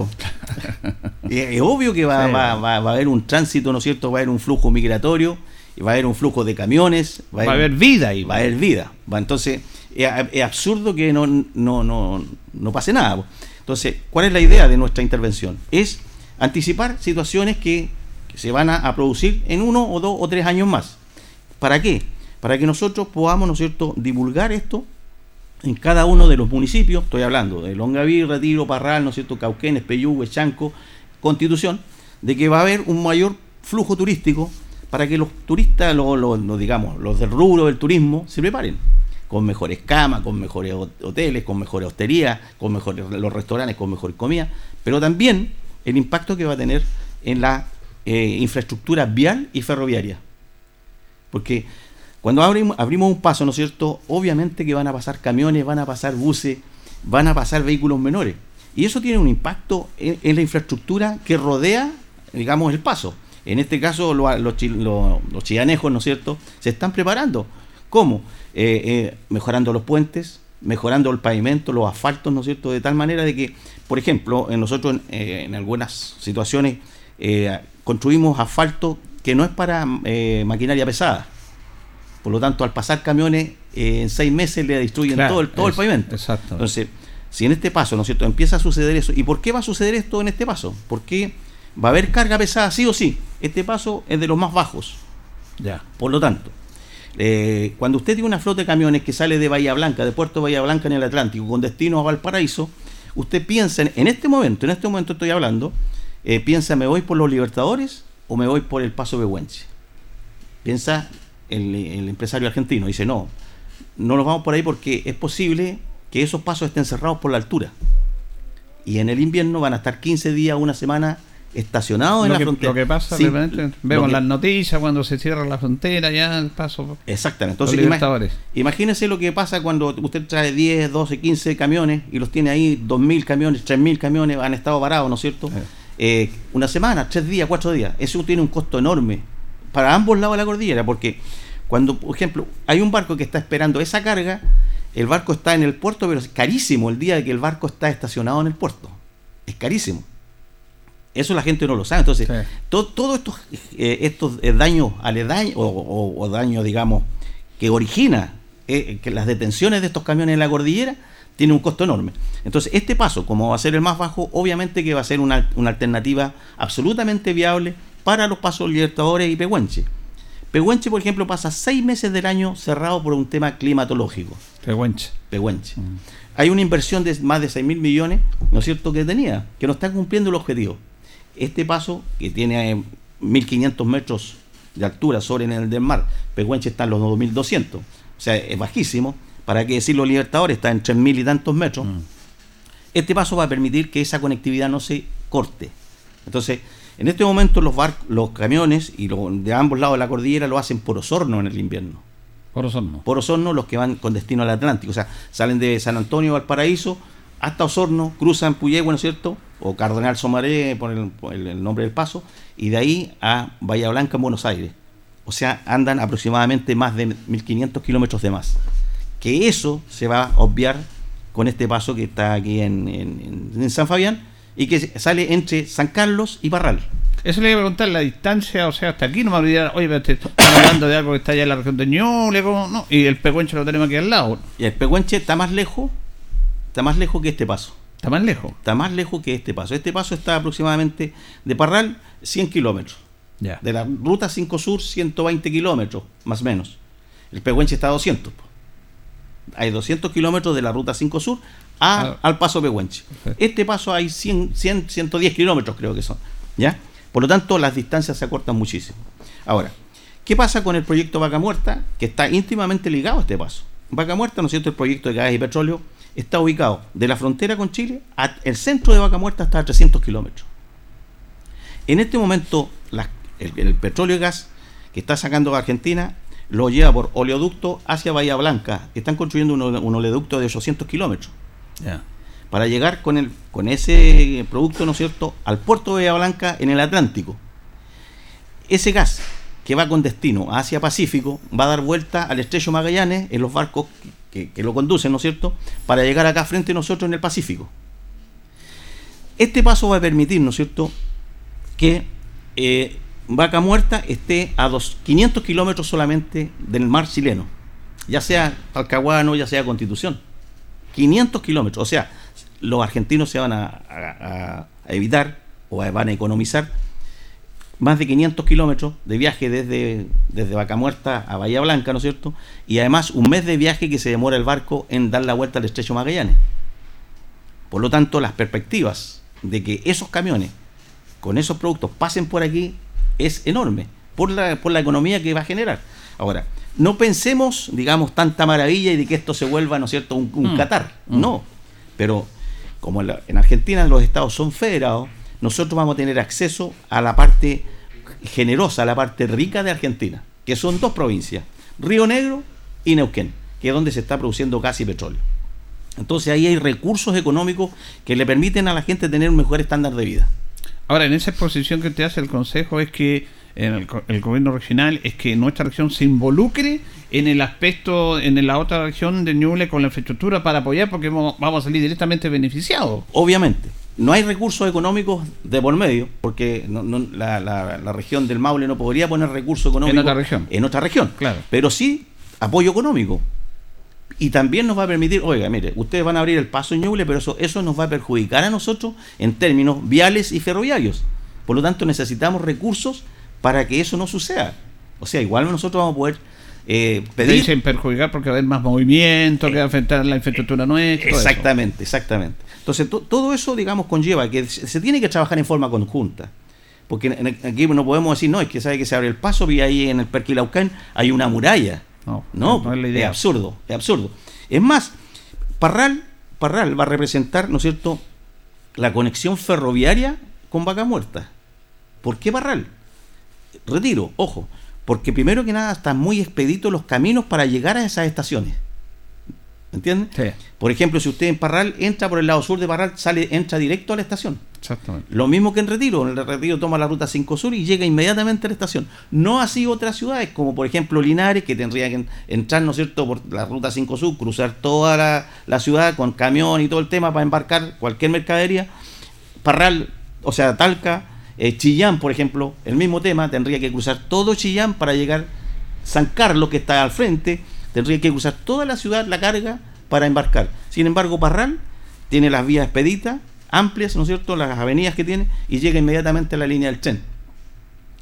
es, obvio que va, a haber un tránsito, ¿no es cierto? Va a haber un flujo migratorio, va a haber un flujo de camiones. Va a haber, vida y Va a haber vida. Va, entonces, es, absurdo que no, no, no, pase nada. Entonces, ¿cuál es la idea de nuestra intervención? Es anticipar situaciones que, se van a, producir en uno o dos o tres años más. ¿Para qué? Para que nosotros podamos, ¿no es cierto?, divulgar esto en cada uno de los municipios, estoy hablando de Longaví, Retiro, Parral, ¿no es cierto?, Cauquenes, Peyúgue, Chanco, Constitución, de que va a haber un mayor flujo turístico para que los turistas, los, digamos, los del rubro del turismo, se preparen con mejores camas, con mejores hoteles, con mejores hosterías, con mejores los restaurantes, con mejor comida, pero también el impacto que va a tener en la eh, infraestructura vial y ferroviaria. Porque cuando abrimos, abrimos un paso, ¿no es cierto? Obviamente que van a pasar camiones, van a pasar buses, van a pasar vehículos menores. Y eso tiene un impacto en, la infraestructura que rodea, digamos, el paso. En este caso, los, los, chilanejos, ¿no es cierto?, se están preparando. ¿Cómo? Eh, eh, mejorando los puentes, mejorando el pavimento, los asfaltos, ¿no es cierto? De tal manera de que, por ejemplo, en nosotros eh, en algunas situaciones eh, construimos asfalto que no es para eh, maquinaria pesada. Por lo tanto, al pasar camiones, en seis meses le destruyen todo, el, todo el pavimento. Exacto. Entonces, si en este paso, ¿no es cierto?, empieza a suceder eso. ¿Y por qué va a suceder esto en este paso? Porque va a haber carga pesada, sí o sí. Este paso es de los más bajos. Ya. Por lo tanto, eh, cuando usted tiene una flota de camiones que sale de Bahía Blanca, de Puerto Bahía Blanca en el Atlántico, con destino a Valparaíso, usted piensa en, este momento, en este momento estoy hablando, eh, piensa, ¿me voy por los Libertadores o me voy por el Paso Behuenche? Piensa el, el empresario argentino, dice, no, no nos vamos por ahí porque es posible que esos pasos estén cerrados por la altura. Y en el invierno van a estar 15 días, una semana estacionados en la frontera. Lo que pasa, vemos las noticias cuando se cierra la frontera, ya el paso. Exactamente. Entonces, imagínese lo que pasa cuando usted trae 10, 12, 15 camiones y los tiene ahí, 2.000 camiones, 3.000 camiones, han estado parados, ¿no es cierto? Eh, una semana, tres días, cuatro días. Eso tiene un costo enorme para ambos lados de la cordillera, porque cuando, por ejemplo, hay un barco que está esperando esa carga, el barco está en el puerto, pero es carísimo el día de que el barco está estacionado en el puerto. Es carísimo. Eso la gente no lo sabe. Entonces, todos estos, eh, estos eh, daños aledaños o, o, daños, digamos, que origina eh, que las detenciones de estos camiones en la cordillera, tiene un costo enorme. Entonces, este paso, como va a ser el más bajo, obviamente que va a ser una, una alternativa absolutamente viable para los pasos Libertadores y Pehuenche. Pehuenche, por ejemplo, pasa seis meses del año cerrado por un tema climatológico. Pehuenche. Pehuenche. Mm. Hay una inversión de más de 6 mil millones, ¿no es cierto?, que tenía, que no está cumpliendo el objetivo. Este paso, que tiene 1.500 eh, metros de altura sobre el del mar, Pehuenche está en los 2.200, o sea, es bajísimo. ¿Para qué decirlo, Libertadores está en 3.000 y tantos metros? Mm. Este paso va a permitir que esa conectividad no se corte. Entonces, en este momento los barcos, los camiones y de ambos lados de la cordillera lo hacen por Osorno en el invierno. Por Osorno. Por Osorno los que van con destino al Atlántico. O sea, salen de San Antonio, Valparaíso, hasta Osorno, cruzan Puyehue, ¿no es cierto? O Cardenal Somaré, por el, nombre del paso, y de ahí a Bahía Blanca en Buenos Aires. O sea, andan aproximadamente más de 1.500 kilómetros de más. Que eso se va a obviar con este paso que está aquí en, San Fabián y que sale entre San Carlos y Parral. Eso le iba a preguntar, la distancia, o sea, hasta aquí no me olvidar, oye, pero estamos hablando de algo que está allá en la región de Ñuble, no, y el Pecuenche lo tenemos aquí al lado. Y el Pecuenche está más lejos, está más lejos que este paso. ¿Está más lejos? Está más lejos que este paso. Este paso está aproximadamente de Parral 100 kilómetros. De la ruta 5 Sur, 120 kilómetros, más o menos. El Pehuenche está a 200. Hay 200 kilómetros de la ruta 5 Sur a, al paso Pehuenche. Este paso hay 100, 100, 110 kilómetros, creo que son. ¿Ya? Por lo tanto, las distancias se acortan muchísimo. Ahora, ¿qué pasa con el proyecto Vaca Muerta? Que está íntimamente ligado a este paso. Vaca Muerta, ¿no es cierto? El proyecto de gas y petróleo está ubicado de la frontera con Chile, el centro de Vaca Muerta está a 300 kilómetros. En este momento, el, petróleo y gas que está sacando Argentina lo lleva por oleoducto hacia Bahía Blanca. Están construyendo un, oleoducto de 800 kilómetros. Para llegar con, el, con ese producto, ¿no es cierto?, al puerto de Bahía Blanca en el Atlántico. Ese gas que va con destino hacia Pacífico va a dar vuelta al estrecho Magallanes en los barcos que, lo conducen, ¿no es cierto?, para llegar acá frente a nosotros en el Pacífico. Este paso va a permitir, ¿no es cierto?, que eh, Vaca Muerta esté a dos, 500 kilómetros solamente del mar chileno, ya sea Talcahuano, ya sea Constitución. 500 kilómetros, o sea, los argentinos se van a evitar o van a economizar más de 500 kilómetros de viaje desde, desde Vaca Muerta a Bahía Blanca, ¿no es cierto? Y además un mes de viaje que se demora el barco en dar la vuelta al estrecho Magallanes. Por lo tanto, las perspectivas de que esos camiones con esos productos pasen por aquí es enorme, por la, por la economía que va a generar. Ahora, no pensemos, digamos, tanta maravilla y de que esto se vuelva, ¿no es cierto?, un, un mm. Qatar. Mm. No. Pero como en Argentina los estados son federados, nosotros vamos a tener acceso a la parte generosa, a la parte rica de Argentina, que son dos provincias, Río Negro y Neuquén, que es donde se está produciendo gas y petróleo. Entonces ahí hay recursos económicos que le permiten a la gente tener un mejor estándar de vida. Ahora, en esa exposición que te hace el Consejo es que en el, gobierno regional es que nuestra región se involucre en el aspecto, en la otra región de Ñuble con la infraestructura para apoyar porque vamos a salir directamente beneficiados. Obviamente. No hay recursos económicos de por medio, porque la, región del Maule no podría poner recursos económicos en otra región. En otra región. Claro. Pero sí apoyo económico. Y también nos va a permitir, oiga, mire, ustedes van a abrir el paso en Ñuble, pero eso, eso nos va a perjudicar a nosotros en términos viales y ferroviarios. Por lo tanto, necesitamos recursos para que eso no suceda. O sea, igual nosotros vamos a poder eh, pedir. Dicen perjudicar porque va a haber más movimiento, que va a afectar la infraestructura nuestra. Exactamente, exactamente. Entonces, todo eso, digamos, conlleva que se, tiene que trabajar en forma conjunta. Porque aquí no podemos decir, no, es que sabe que se abre el paso y ahí en el Perquilaucán hay una muralla. No, no, es, la idea. es absurdo, es absurdo. Es más, Parral, Parral va a representar, ¿no es cierto?, la conexión ferroviaria con Vaca Muerta. ¿Por qué Parral? Retiro, ojo, porque primero que nada están muy expeditos los caminos para llegar a esas estaciones. ¿Entiendes? Sí. Por ejemplo, si usted en Parral entra por el lado sur de Parral, sale, entra directo a la estación. Exactamente. Lo mismo que en Retiro. En el Retiro toma la ruta 5 Sur y llega inmediatamente a la estación. No así otras ciudades, como por ejemplo Linares, que tendría que entrar, ¿no es cierto?, por la ruta 5 Sur, cruzar toda la, la ciudad con camión y todo el tema para embarcar cualquier mercadería. Parral, o sea, Talca, eh, Chillán, por ejemplo, el mismo tema, tendría que cruzar todo Chillán para llegar San Carlos, que está al frente, tendría que cruzar toda la ciudad, la carga, para embarcar. Sin embargo, Parral tiene las vías expeditas, amplias, ¿no es cierto?, las avenidas que tiene, y llega inmediatamente a la línea del tren.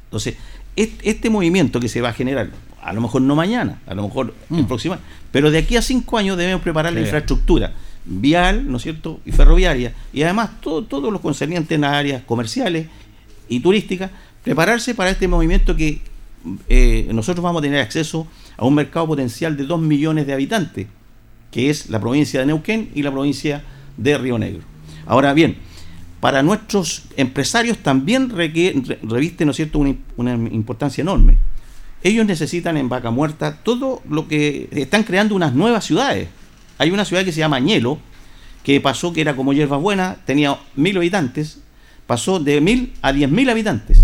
Entonces, este, movimiento que se va a generar, a lo mejor no mañana, a lo mejor el mm. próximo año, pero de aquí a cinco años debemos preparar la infraestructura vial, ¿no es cierto?, y ferroviaria, y además todo, todos los concernientes en áreas comerciales y turística, prepararse para este movimiento que eh, nosotros vamos a tener acceso a un mercado potencial de 2 millones de habitantes, que es la provincia de Neuquén y la provincia de Río Negro. Ahora bien, para nuestros empresarios también reviste ¿no cierto? Una, una, importancia enorme. Ellos necesitan en Vaca Muerta todo lo que están creando unas nuevas ciudades. Hay una ciudad que se llama Añelo, que pasó que era como hierba buena, tenía mil habitantes, pasó de mil a diez mil habitantes.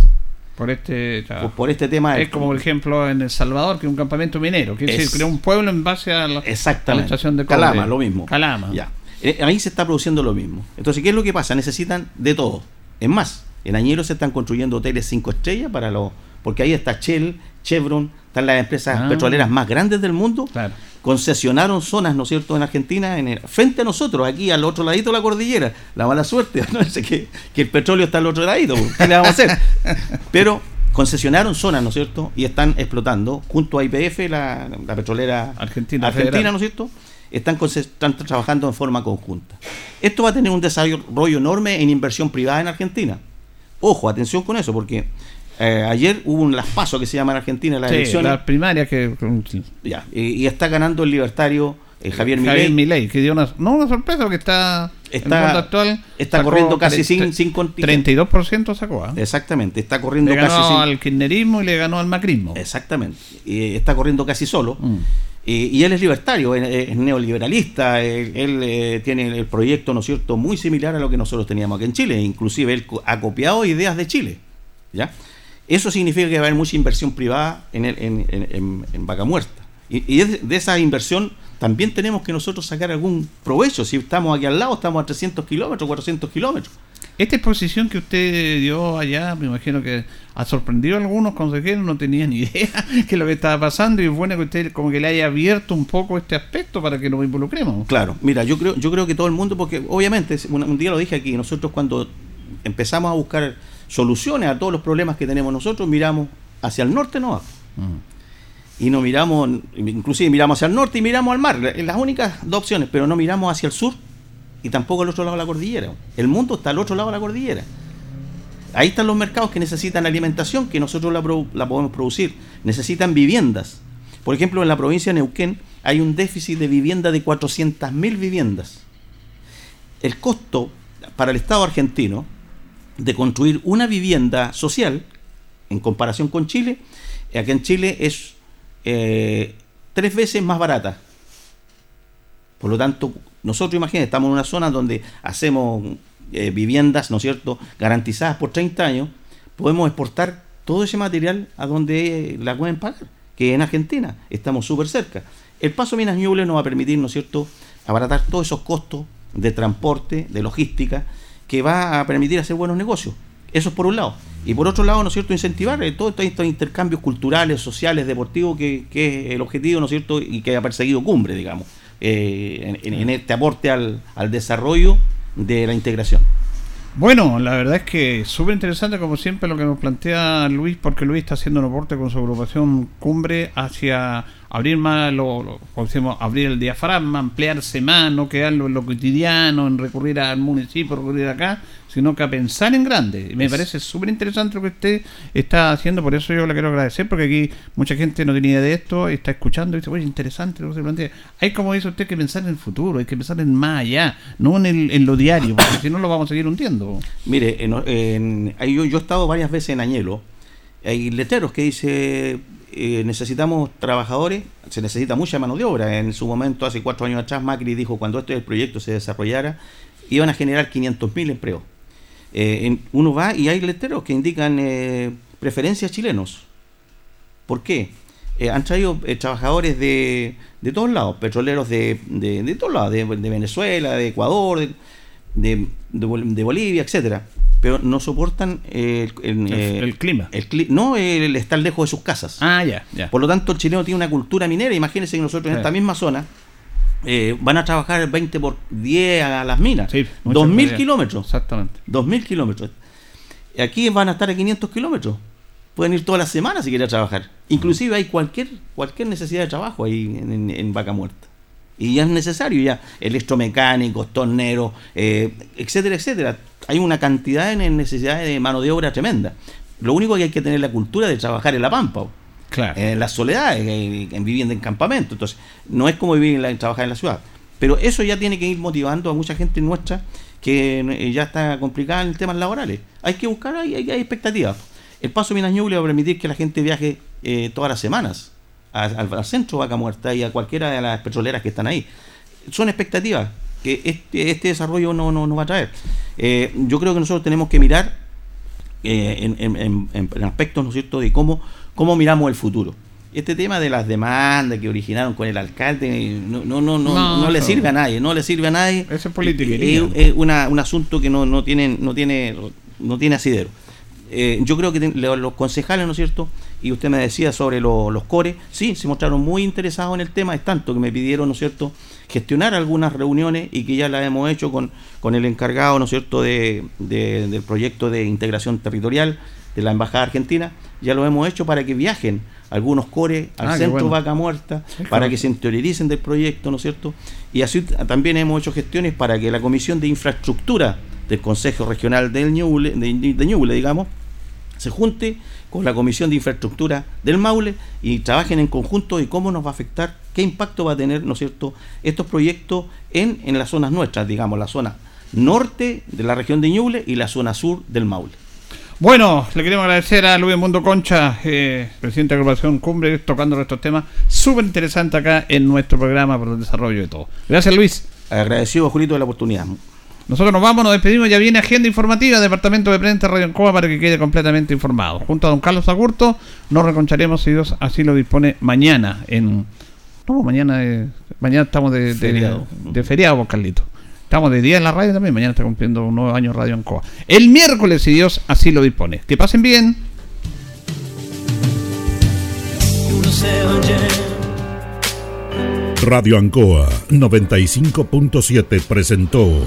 Por este, por, este tema. Es como, por ejemplo, en El Salvador, que es un campamento minero, que es, creó un pueblo en base a la, estación de Calama, lo mismo. Calama. Ya. Eh, ahí se está produciendo lo mismo. Entonces, ¿qué es lo que pasa? Necesitan de todo. Es más, en Añero se están construyendo hoteles cinco estrellas para los. Porque ahí está Shell, Chevron, están las empresas ah. petroleras más grandes del mundo. Claro concesionaron zonas, ¿no es cierto?, en Argentina, en frente a nosotros, aquí al otro ladito de la cordillera. La mala suerte, ¿no? es que, que el petróleo está al otro ladito, ¿qué le vamos a hacer? Pero concesionaron zonas, ¿no es cierto?, y están explotando, junto a IPF, la, petrolera argentina, argentina ¿no es cierto?, están, están trabajando en forma conjunta. Esto va a tener un desarrollo enorme en inversión privada en Argentina. Ojo, atención con eso, porque eh, ayer hubo un las pasos que se llama en Argentina, las elecciones. Las primarias que. Ya, y, está ganando el libertario eh, Javier, Javier Milei. que dio una, no una sorpresa porque está. Está, actual, está corriendo casi sin, sin 32% sacó. ¿eh? Exactamente, está corriendo le ganó al kirchnerismo y le ganó al macrismo. Exactamente, y está corriendo casi solo. Mm. Y, él es libertario, es, neoliberalista, él, tiene el proyecto, ¿no es cierto?, muy similar a lo que nosotros teníamos aquí en Chile, inclusive él ha copiado ideas de Chile, ¿ya? Eso significa que va a haber mucha inversión privada en, en, Vaca Muerta. Y, de, esa inversión también tenemos que nosotros sacar algún provecho. Si estamos aquí al lado, estamos a 300 kilómetros, 400 kilómetros. Esta exposición que usted dio allá, me imagino que ha sorprendido a algunos consejeros, no tenían ni idea de lo que estaba pasando y es bueno que usted como que le haya abierto un poco este aspecto para que nos involucremos. Claro, mira, yo creo, yo creo que todo el mundo, porque obviamente, un día lo dije aquí, nosotros cuando empezamos a buscar soluciones a todos los problemas que tenemos nosotros, miramos hacia el norte no mm. Y no miramos, inclusive miramos hacia el norte y miramos al mar, las únicas dos opciones, pero no miramos hacia el sur y tampoco al otro lado de la cordillera. El mundo está al otro lado de la cordillera. Ahí están los mercados que necesitan alimentación, que nosotros la, la podemos producir. Necesitan viviendas. Por ejemplo, en la provincia de Neuquén hay un déficit de vivienda de 400.000 viviendas. El costo para el Estado argentino de construir una vivienda social, en comparación con Chile, aquí en Chile es eh, tres veces más barata. Por lo tanto, nosotros imagínense, estamos en una zona donde hacemos eh, viviendas, ¿no es cierto?, garantizadas por 30 años, podemos exportar todo ese material a donde la pueden pagar que en Argentina. Estamos súper cerca. El paso Minas Ñuble nos va a permitir, ¿no es cierto?, abaratar todos esos costos de transporte, de logística, que va a permitir hacer buenos negocios. Eso es por un lado. Y por otro lado, ¿no es cierto?, incentivar eh, todos estos intercambios culturales, sociales, deportivos, que, es el objetivo, ¿no es cierto?, y que ha perseguido Cumbre, digamos, eh, en, este aporte al, al desarrollo de la integración. Bueno, la verdad es que súper interesante como siempre lo que nos plantea Luis, porque Luis está haciendo un aporte con su agrupación Cumbre hacia abrir más, lo, decimos, abrir el diafragma, ampliarse más, no quedarlo en lo cotidiano, en recurrir al municipio, recurrir acá, sino que a pensar en grande. Me parece súper interesante lo que usted está haciendo, por eso yo le quiero agradecer, porque aquí mucha gente no tenía idea de esto, está escuchando y dice, oye, interesante lo que se plantea. Hay, como dice usted, que pensar en el futuro, hay que pensar en más allá, no en, el, en lo diario, porque si no lo vamos a seguir hundiendo. Mire, en, yo, yo he estado varias veces en Añelo, hay letreros que dice eh, necesitamos trabajadores, se necesita mucha mano de obra. En su momento, hace cuatro años atrás, Macri dijo cuando este proyecto se desarrollara, iban a generar 500.000 empleos. Eh, uno va y hay letreros que indican eh, preferencias chilenos. ¿Por qué? han traído trabajadores de, de, todos lados, petroleros de, de, todos lados, de, Venezuela, de Ecuador, de, Bolivia, etcétera pero no soportan el, el, clima. El, no el estar lejos de sus casas. Ah, ya, ya. Por lo tanto, el chileno tiene una cultura minera. Imagínense que nosotros en esta misma zona eh, van a trabajar el 20 por 10 a las minas. Sí, 2.000 kilómetros. Exactamente. 2.000 kilómetros. Aquí van a estar a 500 kilómetros. Pueden ir todas las semanas si quieren trabajar. Inclusive hay cualquier, cualquier necesidad de trabajo ahí en Vaca Muerta y ya es necesario, ya electromecánicos, torneros, eh, etcétera, etcétera. Hay una cantidad de necesidades de mano de obra tremenda. Lo único que hay que tener la cultura de trabajar en la pampa, claro. en la soledad, en, vivienda en campamento. Entonces, no es como vivir en, trabajar en la ciudad. Pero eso ya tiene que ir motivando a mucha gente nuestra que eh, ya está complicada en temas laborales. Hay que buscar, hay, hay, expectativas. El paso Minas Ñuble va a permitir que la gente viaje eh, todas las semanas al, centro Vaca Muerta y a cualquiera de las petroleras que están ahí. Son expectativas que este, este desarrollo no, no, va a traer. Eh, yo creo que nosotros tenemos que mirar eh, en, aspectos, ¿no es cierto?, de cómo, cómo miramos el futuro. Este tema de las demandas que originaron con el alcalde no, no, no, no, no, le sirve a nadie, no le sirve a nadie. Ese es política. Es, un asunto que no, no, tiene, no, tiene, no tiene asidero. Eh, yo creo que los concejales, ¿no es cierto? Y usted me decía sobre los cores, sí, se mostraron muy interesados en el tema, es tanto que me pidieron, ¿no es cierto?, gestionar algunas reuniones y que ya las hemos hecho con, con el encargado, ¿no es cierto?, de, del proyecto de integración territorial de la Embajada Argentina, ya lo hemos hecho para que viajen algunos cores al ah, centro Vaca Muerta, para que se interioricen del proyecto, ¿no es cierto? Y así también hemos hecho gestiones para que la Comisión de Infraestructura del Consejo Regional del Ñuble, de Ñuble digamos, se junte con la Comisión de Infraestructura del Maule y trabajen en conjunto y cómo nos va a afectar, qué impacto va a tener, ¿no es cierto?, estos proyectos en, en las zonas nuestras, digamos, la zona norte de la región de Ñuble y la zona sur del Maule. Bueno, le queremos agradecer a Luis Mundo Concha, eh, presidente de la agrupación Cumbre, tocando estos temas súper interesantes acá en nuestro programa por el desarrollo de todo. Gracias, Luis. Agradecido, Julito, de la oportunidad. Nosotros nos vamos, nos despedimos, ya viene agenda informativa, Departamento de Prensa Radio Encoba para que quede completamente informado. Junto a don Carlos Agurto nos reconcharemos si Dios así lo dispone mañana en... No, mañana, mañana estamos de, feriado, de, feriado Carlito. Estamos de día en la radio también, mañana está cumpliendo un nuevo año Radio Encoba. El miércoles, si Dios así lo dispone. Que pasen bien. Radio Ancoa 95.7 presentó